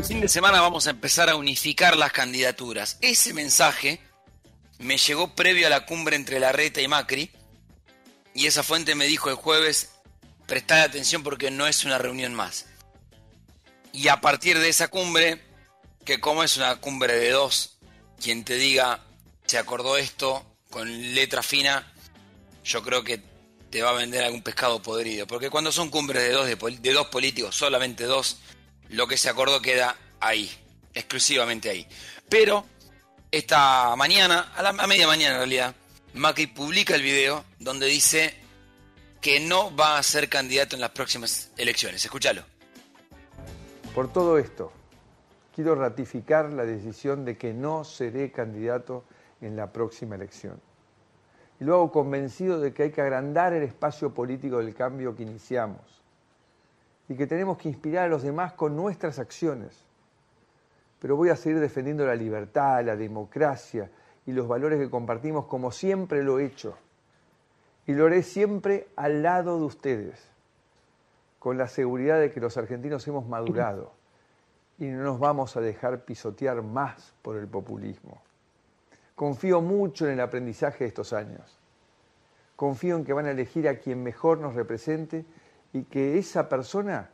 El fin de semana vamos a empezar a unificar las candidaturas. Ese mensaje me llegó previo a la cumbre entre Larreta y Macri. Y esa fuente me dijo el jueves, prestad atención porque no es una reunión más. Y a partir de esa cumbre, que como es una cumbre de dos, quien te diga, se acordó esto con letra fina, yo creo que te va a vender algún pescado podrido. Porque cuando son cumbres de dos, de, dos políticos, solamente dos, lo que se acordó queda ahí, exclusivamente ahí. Pero esta mañana, a, la, a media mañana en realidad, Macri publica el video donde dice que no va a ser candidato en las próximas elecciones. Escúchalo. Por todo esto, quiero ratificar la decisión de que no seré candidato en la próxima elección. Y lo hago convencido de que hay que agrandar el espacio político del cambio que iniciamos y que tenemos que inspirar a los demás con nuestras acciones. Pero voy a seguir defendiendo la libertad, la democracia y los valores que compartimos como siempre lo he hecho. Y lo haré siempre al lado de ustedes, con la seguridad de que los argentinos hemos madurado y no nos vamos a dejar pisotear más por el populismo. Confío mucho en el aprendizaje de estos años. Confío en que van a elegir a quien mejor nos represente y que esa persona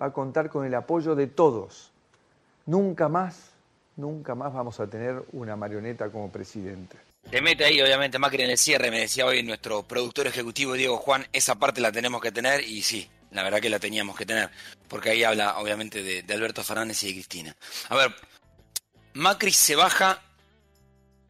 va a contar con el apoyo de todos. Nunca más, nunca más vamos a tener una marioneta como presidente. Te mete ahí, obviamente, Macri en el cierre, me decía hoy nuestro productor ejecutivo Diego Juan, esa parte la tenemos que tener y sí, la verdad que la teníamos que tener, porque ahí habla obviamente de, de Alberto Fernández y de Cristina. A ver, Macri se baja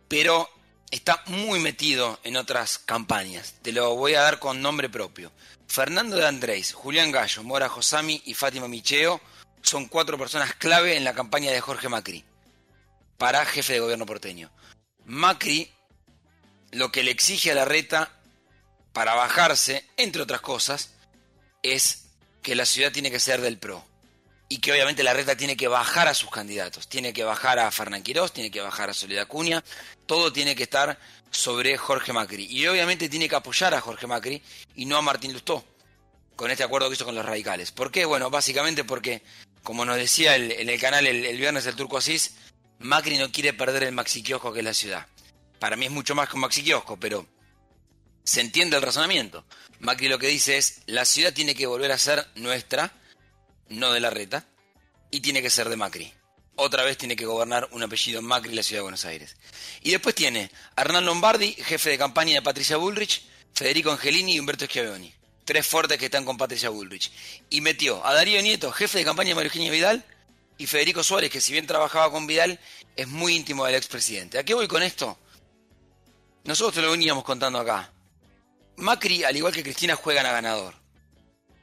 pero está muy metido en otras campañas. Te lo voy a dar con nombre propio. Fernando de Andrés, Julián Gallo, Mora Josami y Fátima Micheo son cuatro personas clave en la campaña de Jorge Macri para jefe de gobierno porteño. Macri lo que le exige a la reta para bajarse, entre otras cosas, es que la ciudad tiene que ser del PRO y que obviamente la reta tiene que bajar a sus candidatos, tiene que bajar a Fernán Quirós, tiene que bajar a Soledad Cunha, todo tiene que estar sobre Jorge Macri. Y obviamente tiene que apoyar a Jorge Macri y no a Martín Lustó, con este acuerdo que hizo con los radicales. ¿Por qué? Bueno, básicamente porque, como nos decía en el canal el, viernes el Turco Asís, Macri no quiere perder el maxi kiosco que es la ciudad. Para mí es mucho más que un maxi kiosco, pero se entiende el razonamiento. Macri lo que dice es, la ciudad tiene que volver a ser nuestra, no de la reta, y tiene que ser de Macri. Otra vez tiene que gobernar un apellido Macri en la ciudad de Buenos Aires. Y después tiene Hernán Lombardi, jefe de campaña de Patricia Bullrich, Federico Angelini y Humberto Schiavoni. Tres fuertes que están con Patricia Bullrich. Y metió a Darío Nieto, jefe de campaña de María Eugenia Vidal, y Federico Suárez, que si bien trabajaba con Vidal, es muy íntimo del expresidente. ¿A qué voy con esto? Nosotros te lo veníamos contando acá. Macri, al igual que Cristina, juegan a ganador.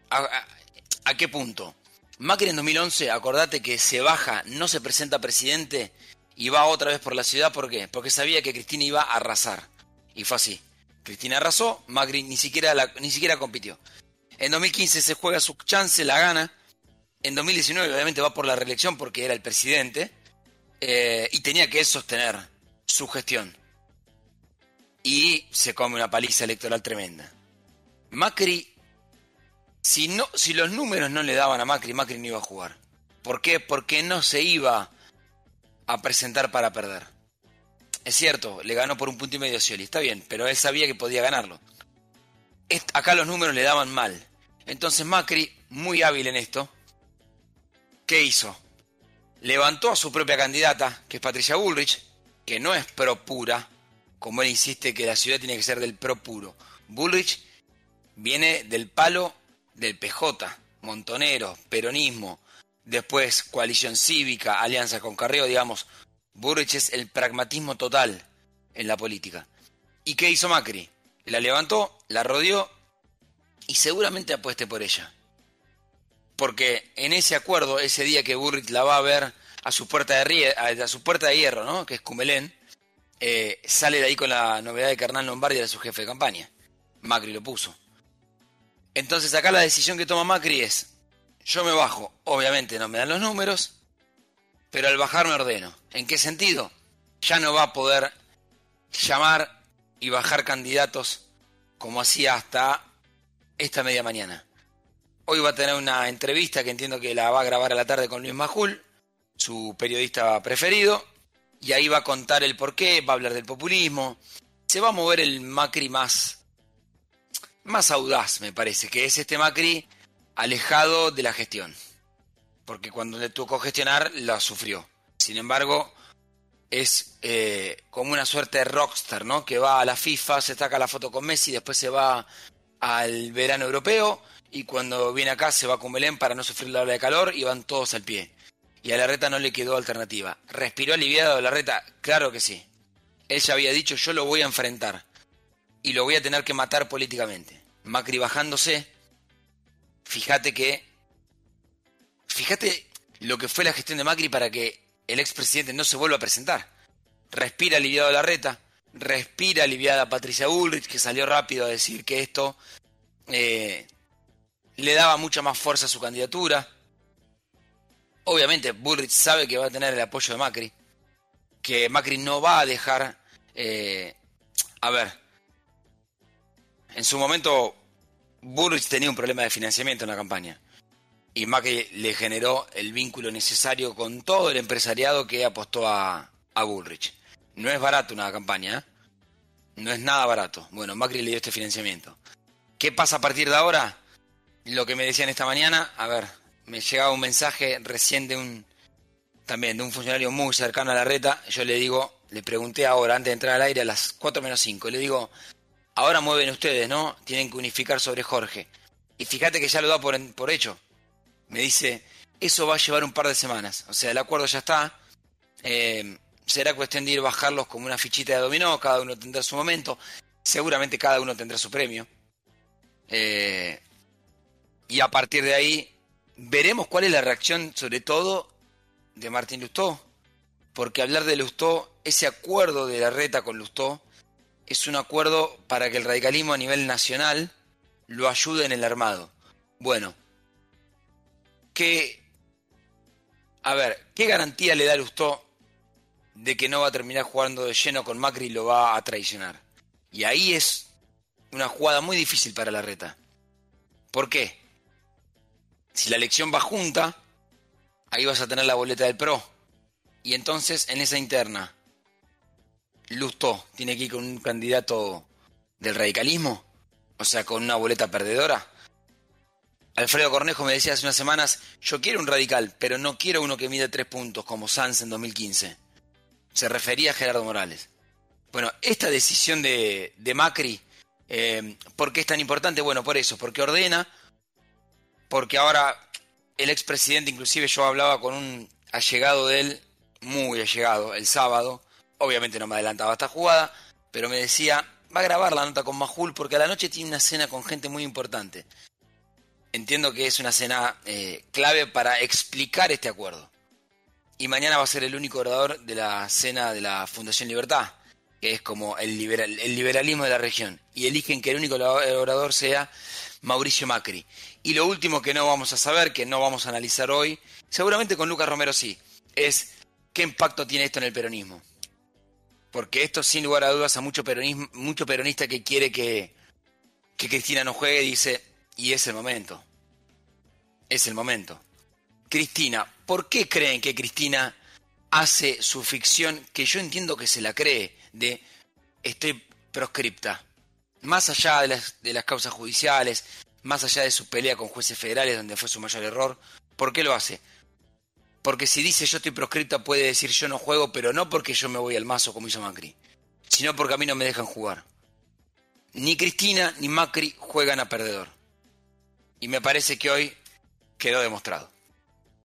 a qué punto? Macri en 2011, acordate que se baja, no se presenta presidente y va otra vez por la ciudad. ¿Por qué? Porque sabía que Cristina iba a arrasar. Y fue así. Cristina arrasó, Macri ni siquiera, ni siquiera compitió. En 2015 se juega su chance, la gana. En 2019 obviamente va por la reelección porque era el presidente. Eh, y tenía que sostener su gestión. Y se come una paliza electoral tremenda. Macri si, no, si los números no le daban a Macri, Macri no iba a jugar. ¿Por qué? Porque no se iba a presentar para perder. Es cierto, le ganó por un punto y medio a Scioli, está bien, pero él sabía que podía ganarlo. Acá los números le daban mal. Entonces Macri, muy hábil en esto, ¿qué hizo? Levantó a su propia candidata, que es Patricia Bullrich, que no es pro pura, como él insiste que la ciudad tiene que ser del pro puro. Bullrich viene del palo del PJ, Montonero, Peronismo, después Coalición Cívica, Alianza con Carreo, digamos, Burrich es el pragmatismo total en la política. ¿Y qué hizo Macri? La levantó, la rodeó y seguramente apueste por ella. Porque en ese acuerdo, ese día que Burrich la va a ver a su puerta de, a su puerta de hierro, ¿no? que es Cumelén, eh, sale de ahí con la novedad de Hernán Lombardi era su jefe de campaña. Macri lo puso. Entonces acá la decisión que toma Macri es, yo me bajo, obviamente no me dan los números, pero al bajar me ordeno. ¿En qué sentido? Ya no va a poder llamar y bajar candidatos como hacía hasta esta media mañana. Hoy va a tener una entrevista que entiendo que la va a grabar a la tarde con Luis Majul su periodista preferido, y ahí va a contar el porqué, va a hablar del populismo, se va a mover el Macri más, más audaz, me parece, que es este Macri alejado de la gestión. Porque cuando le tocó gestionar, la sufrió. Sin embargo, es eh, como una suerte de rockstar, ¿no? Que va a la FIFA, se saca la foto con Messi, después se va al verano europeo y cuando viene acá se va con Belén para no sufrir la ola de calor y van todos al pie. Y a la reta no le quedó alternativa. ¿Respiró aliviado la reta? Claro que sí. Él ya había dicho yo lo voy a enfrentar y lo voy a tener que matar políticamente. Macri bajándose, fíjate que... Fíjate lo que fue la gestión de Macri para que el expresidente no se vuelva a presentar. Respira aliviado la reta, respira aliviada Patricia Bullrich, que salió rápido a decir que esto eh, le daba mucha más fuerza a su candidatura. Obviamente Bullrich sabe que va a tener el apoyo de Macri, que Macri no va a dejar... Eh, a ver, en su momento Bullrich tenía un problema de financiamiento en la campaña y Macri le generó el vínculo necesario con todo el empresariado que apostó a, a Bullrich. No es barato una campaña, ¿eh? no es nada barato. Bueno, Macri le dio este financiamiento. ¿Qué pasa a partir de ahora? Lo que me decían esta mañana, a ver, me llegaba un mensaje recién de un también de un funcionario muy cercano a la reta. Yo le digo, le pregunté ahora, antes de entrar al aire, a las 4 menos 5, le digo, ahora mueven ustedes, ¿no? Tienen que unificar sobre Jorge. Y fíjate que ya lo da por, por hecho me dice, eso va a llevar un par de semanas. O sea, el acuerdo ya está. Eh, será cuestión de ir bajarlos como una fichita de dominó, cada uno tendrá su momento. Seguramente cada uno tendrá su premio. Eh, y a partir de ahí veremos cuál es la reacción, sobre todo, de Martín Lustó. Porque hablar de Lustó, ese acuerdo de la reta con Lustó, es un acuerdo para que el radicalismo a nivel nacional lo ayude en el armado. Bueno, que, a ver, ¿qué garantía le da Lustó de que no va a terminar jugando de lleno con Macri y lo va a traicionar? Y ahí es una jugada muy difícil para la reta. ¿Por qué? Si la elección va junta, ahí vas a tener la boleta del PRO. Y entonces en esa interna, Lustó tiene que ir con un candidato del radicalismo, o sea, con una boleta perdedora. Alfredo Cornejo me decía hace unas semanas, yo quiero un radical, pero no quiero uno que mide tres puntos como Sanz en 2015. Se refería a Gerardo Morales. Bueno, esta decisión de, Macri, eh, ¿por qué es tan importante? Bueno, por eso, porque ordena, porque ahora el expresidente, inclusive yo hablaba con un allegado de él, muy allegado, el sábado, obviamente no me adelantaba esta jugada, pero me decía, va a grabar la nota con Majul porque a la noche tiene una cena con gente muy importante entiendo que es una cena eh, clave para explicar este acuerdo. Y mañana va a ser el único orador de la cena de la Fundación Libertad, que es como el, liberal, el liberalismo de la región. Y eligen que el único orador sea Mauricio Macri. Y lo último que no vamos a saber, que no vamos a analizar hoy, seguramente con Lucas Romero sí, es qué impacto tiene esto en el peronismo. Porque esto, sin lugar a dudas, a mucho, peronismo, mucho peronista que quiere que, que Cristina no juegue, dice, y es el momento. Es el momento. Cristina, ¿por qué creen que Cristina hace su ficción que yo entiendo que se la cree de estoy proscripta? Más allá de las, de las causas judiciales, más allá de su pelea con jueces federales donde fue su mayor error, ¿por qué lo hace? Porque si dice yo estoy proscripta puede decir yo no juego, pero no porque yo me voy al mazo como hizo Macri, sino porque a mí no me dejan jugar. Ni Cristina ni Macri juegan a perdedor. Y me parece que hoy quedó demostrado.